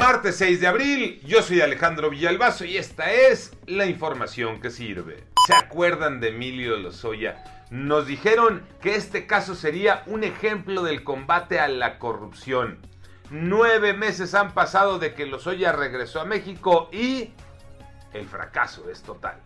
Martes 6 de abril, yo soy Alejandro Villalbazo y esta es la información que sirve. ¿Se acuerdan de Emilio Lozoya? Nos dijeron que este caso sería un ejemplo del combate a la corrupción. Nueve meses han pasado de que Lozoya regresó a México y el fracaso es total.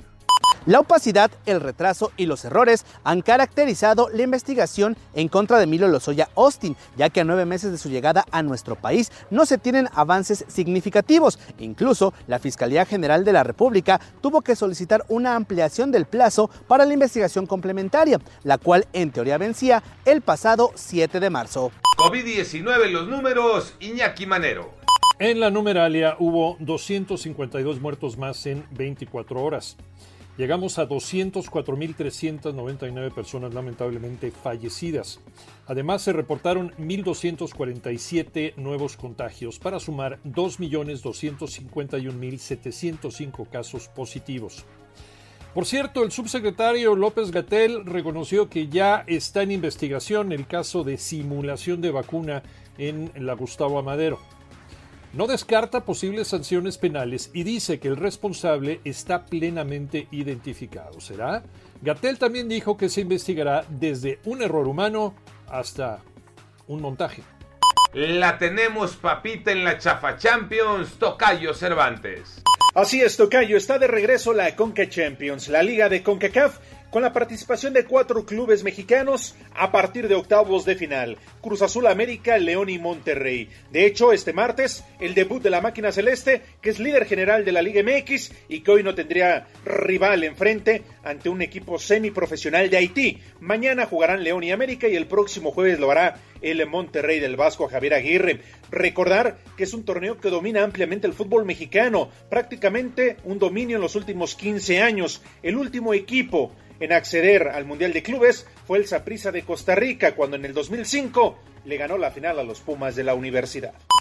La opacidad, el retraso y los errores han caracterizado la investigación en contra de Emilio Lozoya Austin, ya que a nueve meses de su llegada a nuestro país no se tienen avances significativos. Incluso la Fiscalía General de la República tuvo que solicitar una ampliación del plazo para la investigación complementaria, la cual en teoría vencía el pasado 7 de marzo. COVID-19 los números, Iñaki Manero. En la numeralia hubo 252 muertos más en 24 horas. Llegamos a 204.399 personas lamentablemente fallecidas. Además, se reportaron 1.247 nuevos contagios para sumar 2.251.705 casos positivos. Por cierto, el subsecretario López Gatel reconoció que ya está en investigación el caso de simulación de vacuna en la Gustavo Amadero. No descarta posibles sanciones penales y dice que el responsable está plenamente identificado. ¿Será? Gatel también dijo que se investigará desde un error humano hasta un montaje. La tenemos papita en la Chafa Champions, Tocayo Cervantes. Así es, Tocayo, está de regreso la Conca Champions, la liga de CONCACAF con la participación de cuatro clubes mexicanos a partir de octavos de final, Cruz Azul América, León y Monterrey. De hecho, este martes, el debut de la máquina celeste, que es líder general de la Liga MX y que hoy no tendría rival enfrente ante un equipo semiprofesional de Haití. Mañana jugarán León y América y el próximo jueves lo hará el Monterrey del Vasco Javier Aguirre. Recordar que es un torneo que domina ampliamente el fútbol mexicano, prácticamente un dominio en los últimos 15 años. El último equipo en acceder al Mundial de Clubes fue el Saprissa de Costa Rica, cuando en el 2005 le ganó la final a los Pumas de la universidad.